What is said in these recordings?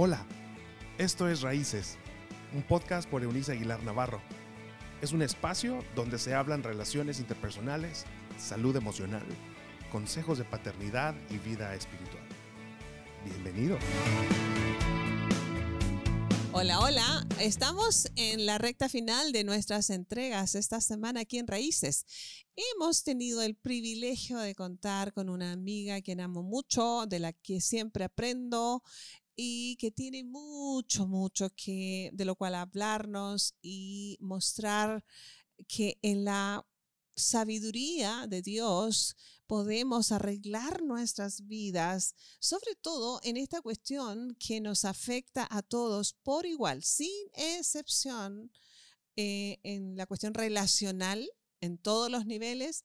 Hola, esto es Raíces, un podcast por Eunice Aguilar Navarro. Es un espacio donde se hablan relaciones interpersonales, salud emocional, consejos de paternidad y vida espiritual. Bienvenido. Hola, hola. Estamos en la recta final de nuestras entregas esta semana aquí en Raíces. Hemos tenido el privilegio de contar con una amiga que amo mucho, de la que siempre aprendo y que tiene mucho, mucho que de lo cual hablarnos y mostrar que en la sabiduría de Dios podemos arreglar nuestras vidas, sobre todo en esta cuestión que nos afecta a todos por igual, sin excepción, eh, en la cuestión relacional, en todos los niveles,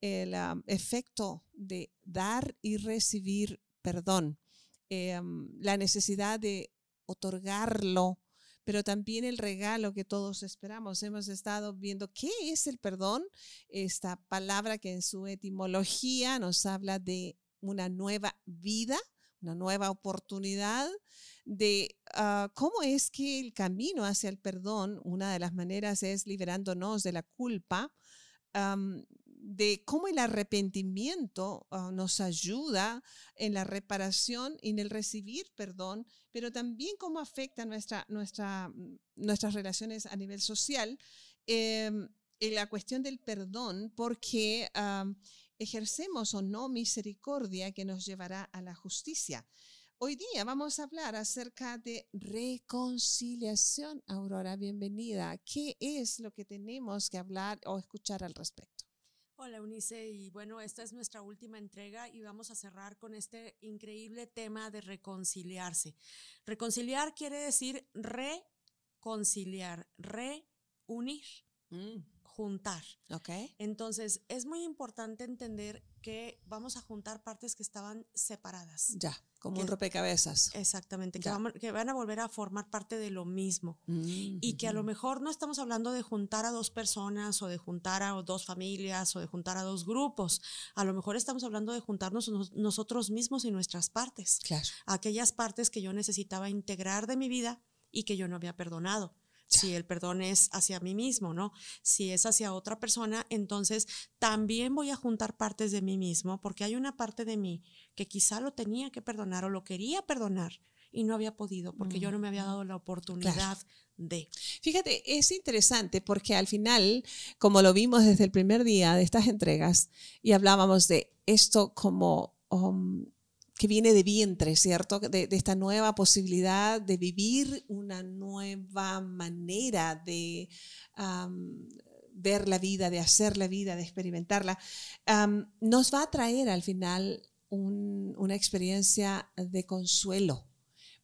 el um, efecto de dar y recibir perdón, em, la necesidad de otorgarlo pero también el regalo que todos esperamos. Hemos estado viendo qué es el perdón, esta palabra que en su etimología nos habla de una nueva vida, una nueva oportunidad, de ah, cómo es que el camino hacia el perdón, una de las maneras es liberándonos de la culpa, de cómo el arrepentimiento ah, nos ayuda en la reparación y en el recibir perdón, pero también cómo afecta nuestra, nuestra, mm, nuestras relaciones a nivel social. Em, en la cuestión del perdón, porque ejercemos o no misericordia que nos llevará a la justicia. Hoy día vamos a hablar acerca de reconciliación. Aurora, bienvenida. ¿Qué es lo que tenemos que hablar o escuchar al respecto? Hola Unice y bueno, esta es nuestra última entrega y vamos a cerrar con este increíble tema de reconciliarse. Reconciliar quiere decir reconciliar, reunir, mm. Juntar. Okay. Entonces, es muy importante entender que vamos a juntar partes que estaban separadas. Ya. Como un rompecabezas. Exactamente, que, van a volver a formar parte de lo mismo. Mm, y que a lo mejor no estamos hablando de juntar a dos personas o de juntar a dos familias o de juntar a dos grupos. A lo mejor estamos hablando de juntarnos nosotros mismos y nuestras partes. Claro. Aquellas partes que yo necesitaba integrar de mi vida y que yo no había perdonado si el perdón es hacia mí mismo, ¿no? Si es hacia otra persona, entonces también voy a juntar partes de mí mismo, porque hay una parte de mí que quizá lo tenía que perdonar o lo quería perdonar y no había podido, porque yo no me había dado la oportunidad de. Fíjate, es interesante porque al final, como lo vimos desde el primer día de estas entregas, y hablábamos de esto como... Um, que viene de vientre, ¿cierto? De, esta nueva posibilidad de vivir una nueva manera de ver la vida, de hacer la vida, de experimentarla, nos va a traer al final una experiencia de consuelo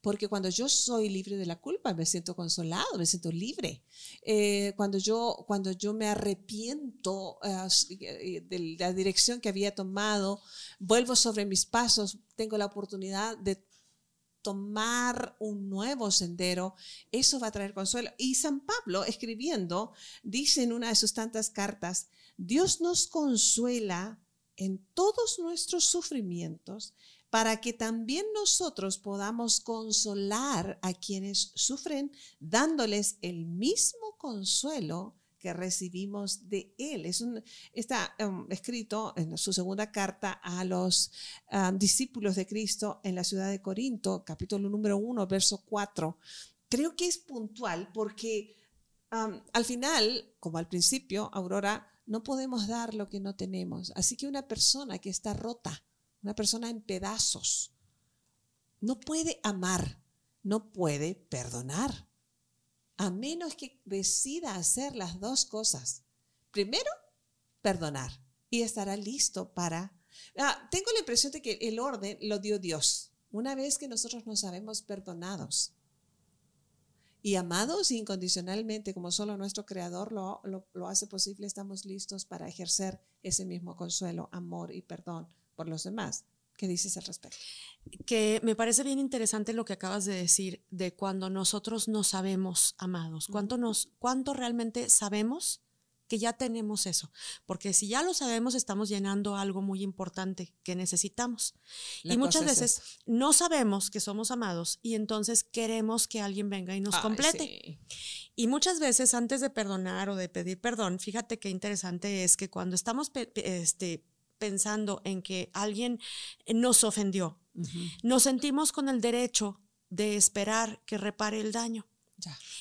porque cuando yo soy libre de la culpa, me siento consolado, me siento libre. Eh, cuando, yo, cuando yo me arrepiento eh, de la dirección que había tomado, vuelvo sobre mis pasos, tengo la oportunidad de tomar un nuevo sendero, eso va a traer consuelo. Y San Pablo, escribiendo, dice en una de sus tantas cartas, Dios nos consuela en todos nuestros sufrimientos para que también nosotros podamos consolar a quienes sufren, dándoles el mismo consuelo que recibimos de Él. Es está um, escrito en su segunda carta a los um, discípulos de Cristo en la ciudad de Corinto, capítulo número 1, verso 4. Creo que es puntual porque al final, como al principio, Aurora, no podemos dar lo que no tenemos. Así que una persona que está rota, una persona en pedazos. No puede amar, no puede perdonar, a menos que decida hacer las dos cosas. Primero, perdonar y estará listo para... Ah, tengo la impresión de que el orden lo dio Dios. Una vez que nosotros nos sabemos perdonados y amados incondicionalmente, como solo nuestro Creador lo, lo hace posible, estamos listos para ejercer ese mismo consuelo, amor y perdón por los demás. ¿Qué dices al respecto? Que me parece bien interesante lo que acabas de decir de cuando nosotros no sabemos amados. ¿Cuánto, nos, cuánto realmente sabemos que ya tenemos eso, porque si ya lo sabemos estamos llenando algo muy importante que necesitamos. y muchas veces no sabemos que somos amados y entonces queremos que alguien venga y nos complete. Y muchas veces antes de perdonar o de pedir perdón, fíjate qué interesante es que cuando estamos este, pensando en que alguien nos ofendió, nos sentimos con el derecho de esperar que repare el daño.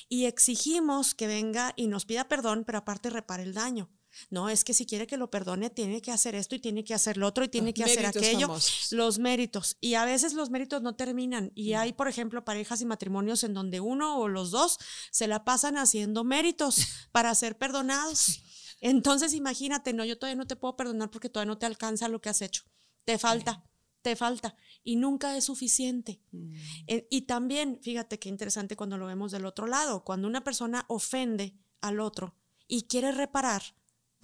Y exigimos que venga y nos pida perdón, pero aparte repare el daño. No, es que si quiere que lo perdone, tiene que hacer esto y tiene que hacer lo otro y tiene que hacer aquello. Los méritos. Y a veces los méritos no terminan. Y hay, por ejemplo, parejas y matrimonios en donde uno o los dos se la pasan haciendo méritos para ser perdonados. Entonces, imagínate, no, yo todavía no te puedo perdonar porque todavía no te alcanza lo que has hecho. Te falta te falta y nunca es suficiente. Mm. Eh, y también, fíjate qué interesante cuando lo vemos del otro lado, cuando una persona ofende al otro y quiere reparar,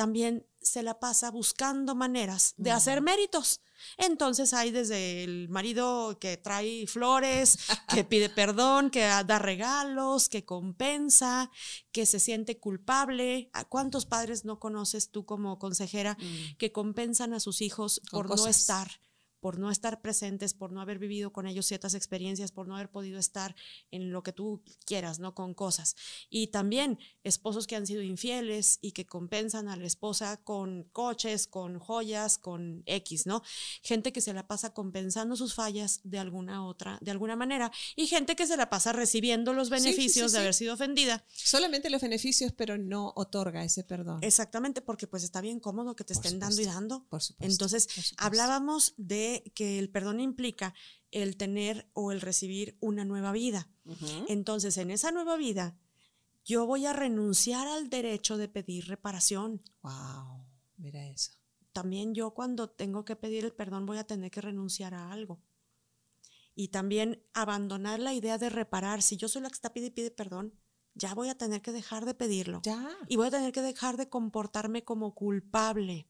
también se la pasa buscando maneras de hacer méritos. Entonces hay desde el marido que trae flores, que pide perdón, que da regalos, que compensa, que se siente culpable. ¿A cuántos padres no conoces tú como consejera mm. que compensan a sus hijos por no estar? Por no estar presentes, por no haber vivido con ellos ciertas experiencias, por no haber podido estar en lo que tú quieras, ¿no? Con cosas. Y también esposos que han sido infieles y que compensan a la esposa con coches, con joyas, con X, ¿no? Gente que se la pasa compensando sus fallas de alguna otra, de alguna manera, y gente que se la pasa recibiendo los beneficios de haber sido ofendida. Solamente los beneficios, pero no otorga ese perdón. Exactamente, porque pues está bien cómodo que te estén dando y dando. Por supuesto. Entonces, hablábamos de que el perdón implica el tener o el recibir una nueva vida. Entonces, en esa nueva vida, yo voy a renunciar al derecho de pedir reparación. Wow, mira eso. También yo cuando tengo que pedir el perdón voy a tener que renunciar a algo. Y también abandonar la idea de reparar. Si yo soy la que está pide y pide perdón, ya voy a tener que dejar de pedirlo. Ya. Y voy a tener que dejar de comportarme como culpable.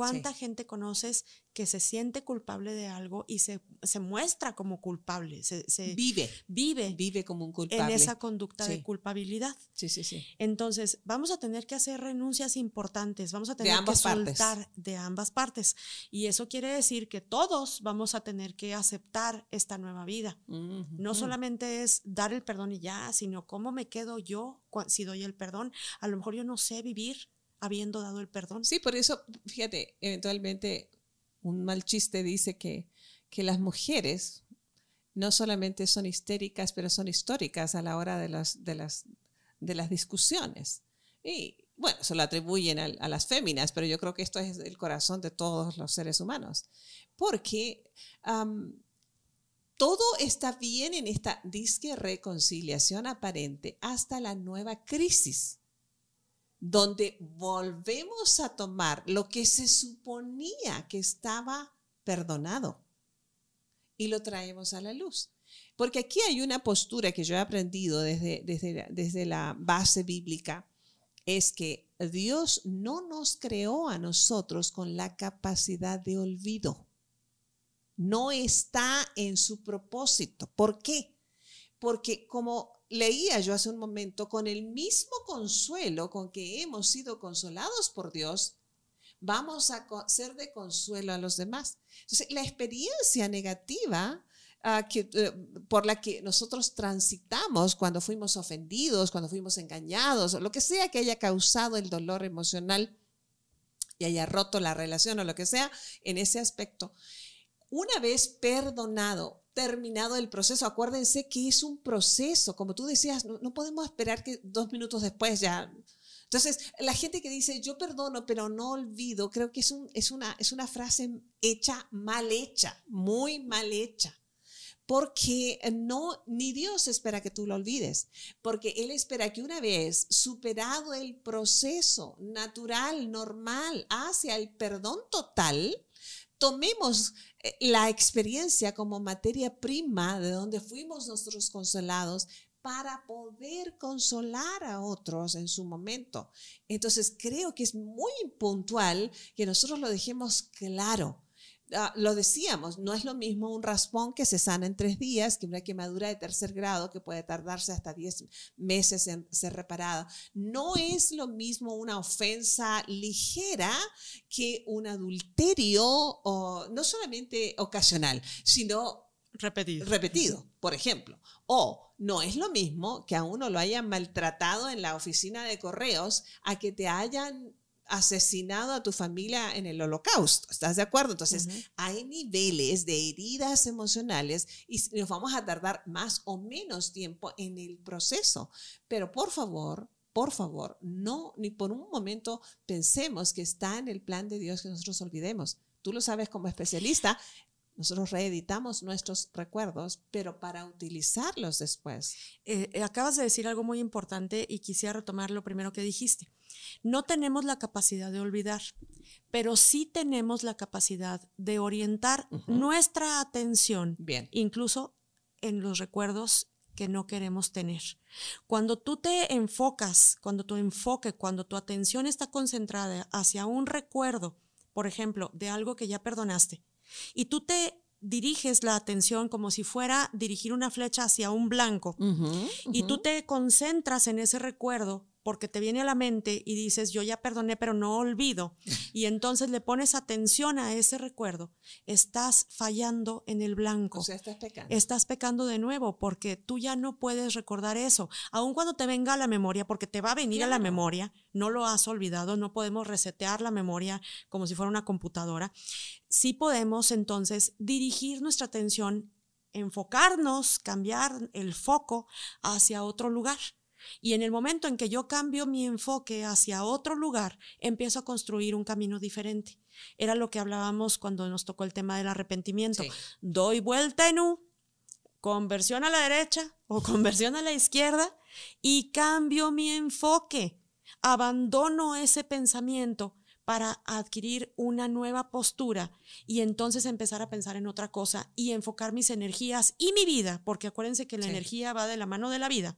¿Cuánta gente conoces que se siente culpable de algo y se, se muestra como culpable? Se, vive. Vive. Vive como un culpable. En esa conducta de culpabilidad. Sí, sí, sí. Entonces, vamos a tener que hacer renuncias importantes, vamos a tener que soltar de ambas partes. Y eso quiere decir que todos vamos a tener que aceptar esta nueva vida. No solamente es dar el perdón y ya, sino cómo me quedo yo si doy el perdón. A lo mejor yo no sé vivir habiendo dado el perdón. Sí, por eso, fíjate, eventualmente un mal chiste dice que, que las mujeres no solamente son histéricas, pero son históricas a la hora de las, de las, de las discusiones. Y bueno, se lo atribuyen a, las féminas, pero yo creo que esto es el corazón de todos los seres humanos. Porque todo está bien en esta disque reconciliación aparente hasta la nueva crisis donde volvemos a tomar lo que se suponía que estaba perdonado y lo traemos a la luz. Porque aquí hay una postura que yo he aprendido desde, desde, desde la base bíblica, es que Dios no nos creó a nosotros con la capacidad de olvido. No está en su propósito. ¿Por qué? Porque como leía yo hace un momento, con el mismo consuelo con que hemos sido consolados por Dios, vamos a ser de consuelo a los demás. Entonces, la experiencia negativa ah, que, eh, por la que nosotros transitamos cuando fuimos ofendidos, cuando fuimos engañados, o lo que sea que haya causado el dolor emocional y haya roto la relación o lo que sea, en ese aspecto, una vez perdonado, terminado el proceso. Acuérdense que es un proceso, como tú decías, no, podemos esperar que dos minutos después ya... Entonces, la gente que dice, yo perdono, pero no olvido, creo que es, un, es, una, es una frase hecha, mal hecha, muy mal hecha. Porque no, ni Dios espera que tú lo olvides, porque Él espera que una vez superado el proceso natural, normal, hacia el perdón total, tomemos la experiencia como materia prima de donde fuimos nosotros consolados para poder consolar a otros en su momento. Entonces creo que es muy puntual que nosotros lo dejemos claro. Ah, lo decíamos, no es lo mismo un raspón que se sana en tres días que una quemadura de tercer grado que puede tardarse hasta 10 meses en ser reparada. No es lo mismo una ofensa ligera que un adulterio, o, no solamente ocasional, sino Repetido. repetido, por ejemplo. O no es lo mismo que a uno lo hayan maltratado en la oficina de correos a que te hayan asesinado a tu familia en el holocausto. ¿Estás de acuerdo? Entonces, hay niveles de heridas emocionales y nos vamos a tardar más o menos tiempo en el proceso. Pero por favor, por favor, no, ni por un momento pensemos que está en el plan de Dios que nosotros olvidemos. Tú lo sabes como especialista, nosotros reeditamos nuestros recuerdos, pero para utilizarlos después. Eh, eh, acabas de decir algo muy importante y quisiera retomar lo primero que dijiste. No tenemos la capacidad de olvidar, pero sí tenemos la capacidad de orientar nuestra atención Bien. incluso en los recuerdos que no queremos tener. Cuando tú te enfocas, cuando tu enfoque, cuando tu atención está concentrada hacia un recuerdo, por ejemplo, de algo que ya perdonaste, y tú te diriges la atención como si fuera dirigir una flecha hacia un blanco, y tú te concentras en ese recuerdo porque te viene a la mente y dices, yo ya perdoné, pero no olvido, y entonces le pones atención a ese recuerdo, estás fallando en el blanco O sea, estás pecando. estás pecando de nuevo porque tú ya no puedes recordar eso. Aun cuando te venga a la memoria, porque te va a venir a la memoria, no lo has olvidado, no podemos resetear la memoria como si fuera una computadora. Sí podemos entonces dirigir nuestra atención, enfocarnos, cambiar el foco hacia otro lugar. Y en el momento en que yo cambio mi enfoque hacia otro lugar, empiezo a construir un camino diferente. Era lo que hablábamos cuando nos tocó el tema del arrepentimiento Sí. doy vuelta en U, conversión a la derecha o conversión a la izquierda y cambio mi enfoque. Abandono ese pensamiento para adquirir una nueva postura y entonces empezar a pensar en otra cosa y enfocar mis energías y mi vida, porque acuérdense que la Sí. energía va de la mano de la vida.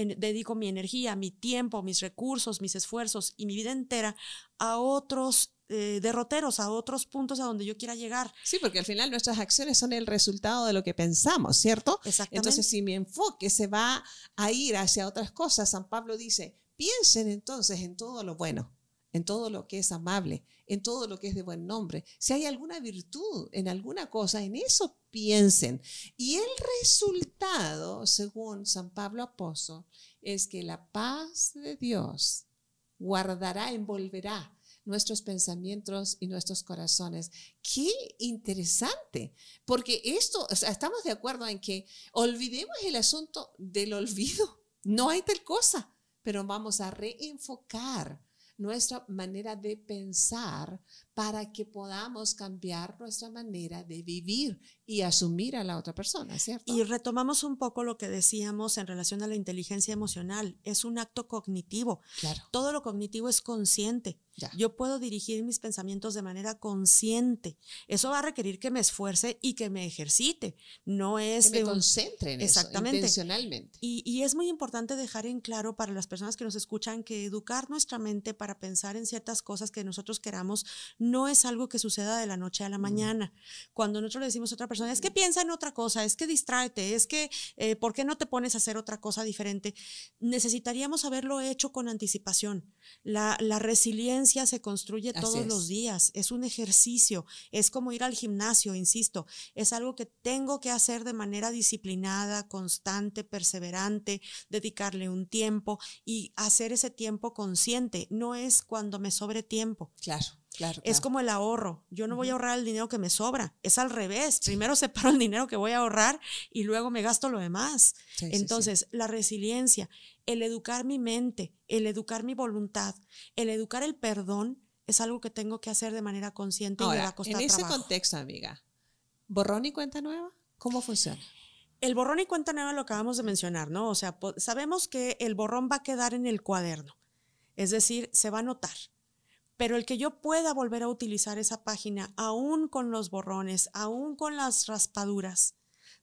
En- dedico mi energía, mi tiempo, mis recursos, mis esfuerzos y mi vida entera a otros eh, derroteros, a otros puntos a donde yo quiera llegar. Sí, porque al final nuestras acciones son el resultado de lo que pensamos, ¿cierto? Exactamente. Entonces, si mi enfoque se va a ir hacia otras cosas, San Pablo dice, piensen entonces en todo lo bueno, en todo lo que es amable, en todo lo que es de buen nombre. Si hay alguna virtud en alguna cosa, en eso piensen. Y el resultado, según San Pablo Apóstol, es que la paz de Dios guardará, envolverá nuestros pensamientos y nuestros corazones. Qué interesante, porque esto, estamos de acuerdo en que olvidemos el asunto del olvido. No hay tal cosa, pero vamos a reenfocar nuestra manera de pensar para que podamos cambiar nuestra manera de vivir y asumir a la otra persona, ¿cierto? Y retomamos un poco lo que decíamos en relación a la inteligencia emocional. Es un acto cognitivo. claro, Todo lo cognitivo es consciente. Ya. Yo puedo dirigir mis pensamientos de manera consciente. Eso va a requerir que me esfuerce y que me ejercite. No es que me de un- concentre en Exactamente. eso intencionalmente. Y, y es muy importante dejar en claro para las personas que nos escuchan que educar nuestra mente para pensar en ciertas cosas que nosotros queramos no es algo que suceda de la noche a la mañana. Cuando nosotros le decimos a otra persona, es que piensa en otra cosa, es que distráete, es que, eh, ¿por qué no te pones a hacer otra cosa diferente? Necesitaríamos haberlo hecho con anticipación. La, la resiliencia se construye Así todos es. los días, es un ejercicio, es como ir al gimnasio, insisto, es algo que tengo que hacer de manera disciplinada, constante, perseverante, dedicarle un tiempo y hacer ese tiempo consciente. No es cuando me sobre tiempo. Claro, claro. Es como el ahorro. Yo no voy a ahorrar el dinero que me sobra. Es al revés. Primero separo el dinero que voy a ahorrar y luego me gasto lo demás. Sí, sí, sí. Entonces, la resiliencia, el educar mi mente, el educar mi voluntad, el educar el perdón, es algo que tengo que hacer de manera consciente y me va a costar en ese trabajo. contexto, amiga, borrón y cuenta nueva, ¿cómo funciona? El borrón y cuenta nueva lo acabamos de mencionar, ¿no? O sea, sabemos que el borrón va a quedar en el cuaderno, es decir, se va a notar. Pero el que yo pueda volver a utilizar esa página, aún con los borrones, aún con las raspaduras,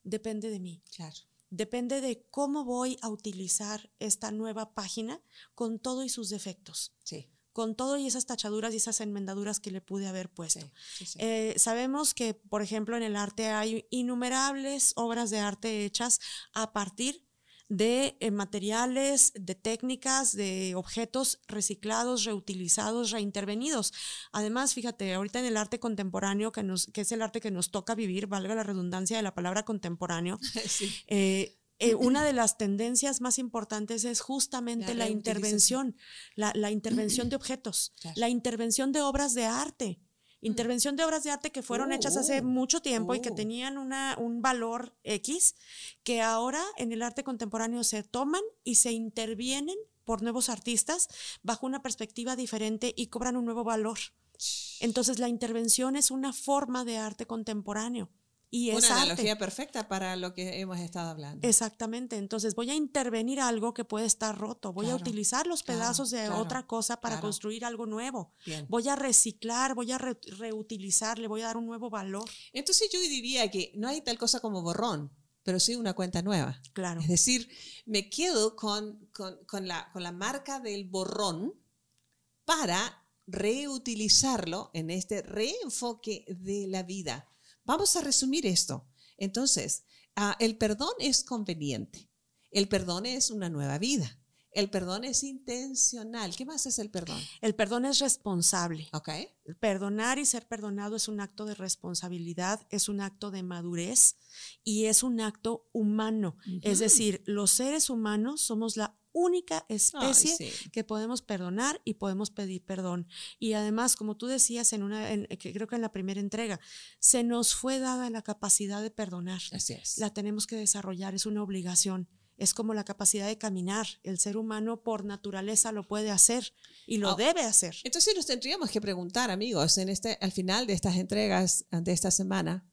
depende de mí. Claro. Depende de cómo voy a utilizar esta nueva página con todo y sus defectos, Sí. con todo y esas tachaduras y esas enmendaduras que le pude haber puesto. Sí, sí, sí. Eh, sabemos que, por ejemplo, en el arte hay innumerables obras de arte hechas a partir de eh, materiales, de técnicas, de objetos reciclados, reutilizados, reintervenidos. Además, fíjate, ahorita en el arte contemporáneo, que, nos, que es el arte que nos toca vivir, valga la redundancia de la palabra contemporáneo, Sí. eh, eh, una de las tendencias más importantes es justamente La la, intervención, la, la intervención de objetos, Claro. la intervención de obras de arte. Intervención de obras de arte que fueron hechas hace uh, mucho tiempo y que uh. tenían una, un valor X, que ahora en el arte contemporáneo se toman y se intervienen por nuevos artistas bajo una perspectiva diferente y cobran un nuevo valor. Entonces la intervención es una forma de arte contemporáneo y es Una arte. analogía perfecta para lo que hemos estado hablando. Exactamente, entonces voy a intervenir algo que puede estar roto, voy Claro, a utilizar los claro, pedazos de claro, otra cosa para construir algo nuevo, Bien. voy a reciclar, voy a re- reutilizar, le voy a dar un nuevo valor, Entonces yo diría que no hay tal cosa como borrón, pero sí una cuenta nueva. claro. Es decir, me quedo con, con- con la, con la marca del borrón para reutilizarlo en este reenfoque de la vida. Vamos a resumir esto. Entonces, ah, el perdón es conveniente. El perdón es una nueva vida. El perdón es intencional. ¿Qué más es el perdón? El perdón es responsable. ¿Ok? Perdonar y ser perdonado es un acto de responsabilidad, es un acto de madurez y es un acto humano. Es decir, los seres humanos somos la única especie Ay, sí. que podemos perdonar y podemos pedir perdón. Y además, como tú decías en una, en- creo que en la primera entrega, se nos fue dada la capacidad de perdonar. Así es. La tenemos que desarrollar, es una obligación. Es como la capacidad de caminar. El ser humano por naturaleza lo puede hacer y lo Ah, debe hacer. Entonces nos tendríamos que preguntar, amigos, en este, al final de estas entregas de esta semana,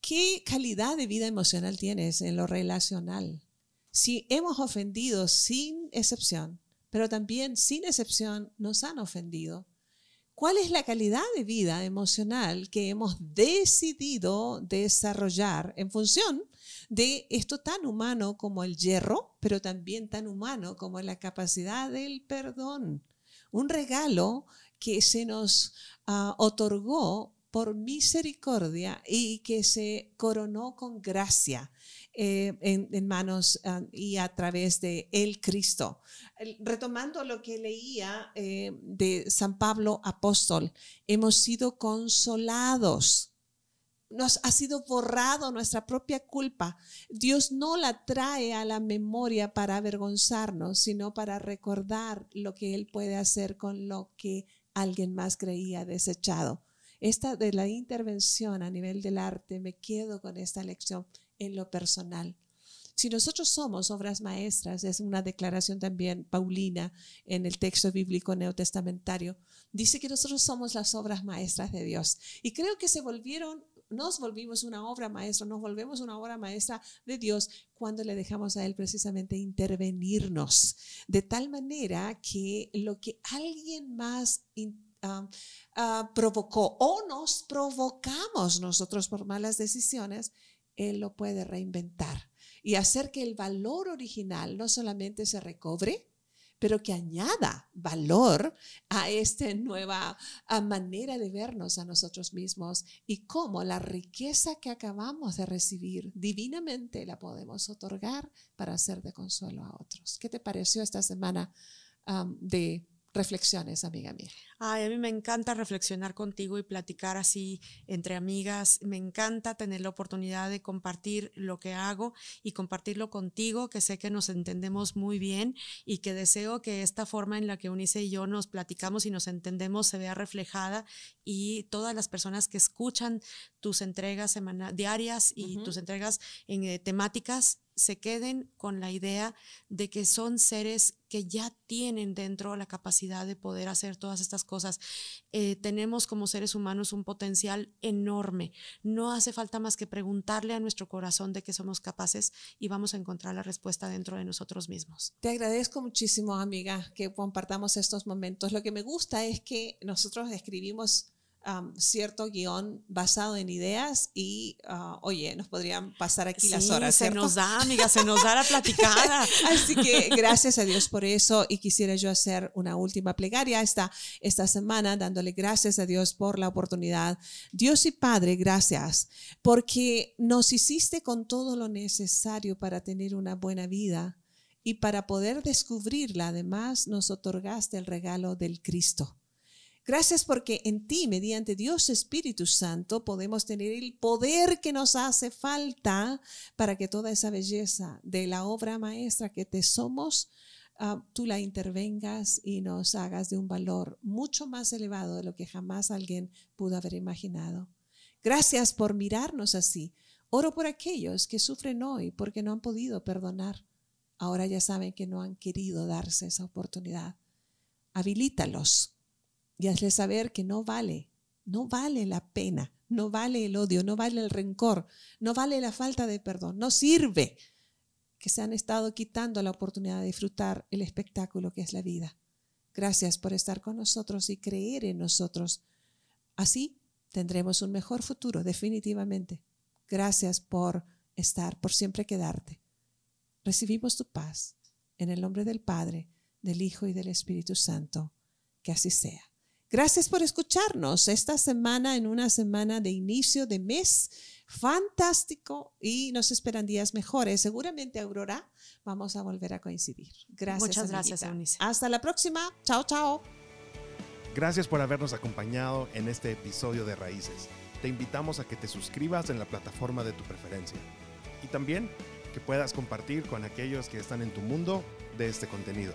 ¿qué calidad de vida emocional tienes en lo relacional? Si hemos ofendido sin excepción, pero también sin excepción nos han ofendido, ¿cuál es la calidad de vida emocional que hemos decidido desarrollar en función de esto tan humano como el hierro, pero también tan humano como la capacidad del perdón? un regalo que se nos ah, otorgó por misericordia y que se coronó con gracia eh, en, manos ah, y a través de el Cristo. Retomando lo que leía eh, de San Pablo apóstol, hemos sido consolados. Nos ha sido borrado nuestra propia culpa. Dios no la trae a la memoria para avergonzarnos, sino para recordar lo que Él puede hacer con lo que alguien más creía desechado. Esta de la intervención a nivel del arte, me quedo con esta lección en lo personal. Si nosotros somos obras maestras, es una declaración también paulina en el texto bíblico neotestamentario, dice que nosotros somos las obras maestras de Dios. Y creo que se volvieron, nos volvimos una obra maestra, nos volvemos una obra maestra de Dios cuando le dejamos a Él precisamente intervenirnos, de tal manera que lo que alguien más ah, ah, provocó o nos provocamos nosotros por malas decisiones, Él lo puede reinventar y hacer que el valor original no solamente se recobre, pero que añada valor a esta nueva manera de vernos a nosotros mismos y cómo la riqueza que acabamos de recibir divinamente la podemos otorgar para ser de consuelo a otros. ¿Qué te pareció esta semana de reflexiones, amiga mía? Ay, a mí me encanta reflexionar contigo y platicar así entre amigas. Me encanta tener la oportunidad de compartir lo que hago y compartirlo contigo, que sé que nos entendemos muy bien y que deseo que esta forma en la que Unice y yo nos platicamos y nos entendemos se vea reflejada y todas las personas que escuchan tus entregas semana diarias y tus entregas en eh, temáticas se queden con la idea de que son seres que ya tienen dentro la capacidad de poder hacer todas estas cosas. Eh, tenemos como seres humanos un potencial enorme. No hace falta más que preguntarle a nuestro corazón de que somos capaces y vamos a encontrar la respuesta dentro de nosotros mismos. Te agradezco muchísimo, amiga, que compartamos estos momentos. Lo que me gusta es que nosotros escribimos um, cierto guion basado en ideas y, uh, oye, nos podrían pasar aquí las horas. se ¿cierto? nos da, amiga, se nos da la platicada. Así que gracias a Dios por eso y quisiera yo hacer una última plegaria esta, esta semana dándole gracias a Dios por la oportunidad. Dios y Padre, gracias porque nos hiciste con todo lo necesario para tener una buena vida y para poder descubrirla además nos otorgaste el regalo del Cristo. Gracias porque en ti, mediante Dios Espíritu Santo, podemos tener el poder que nos hace falta para que toda esa belleza de la obra maestra que te somos, ah, tú la intervengas y nos hagas de un valor mucho más elevado de lo que jamás alguien pudo haber imaginado. Gracias por mirarnos así. Oro por aquellos que sufren hoy porque no han podido perdonar. Ahora ya saben que no han querido darse esa oportunidad. Habilítalos y hazle saber que no vale, no vale la pena, no vale el odio, no vale el rencor, no vale la falta de perdón, no sirve que se han estado quitando la oportunidad de disfrutar el espectáculo que es la vida. Gracias por estar con nosotros y creer en nosotros. Así tendremos un mejor futuro, definitivamente. Gracias por estar, por siempre quedarte. Recibimos tu paz en el nombre del Padre, del Hijo y del Espíritu Santo. Que así sea. Gracias por escucharnos esta semana en una semana de inicio de mes fantástico y nos esperan días mejores. Seguramente, Aurora, vamos a volver a coincidir. Gracias. Muchas gracias. Eunice. Hasta la próxima. Chao, chao. Gracias por habernos acompañado en este episodio de Raíces. Te invitamos a que te suscribas en la plataforma de tu preferencia y también que puedas compartir con aquellos que están en tu mundo de este contenido.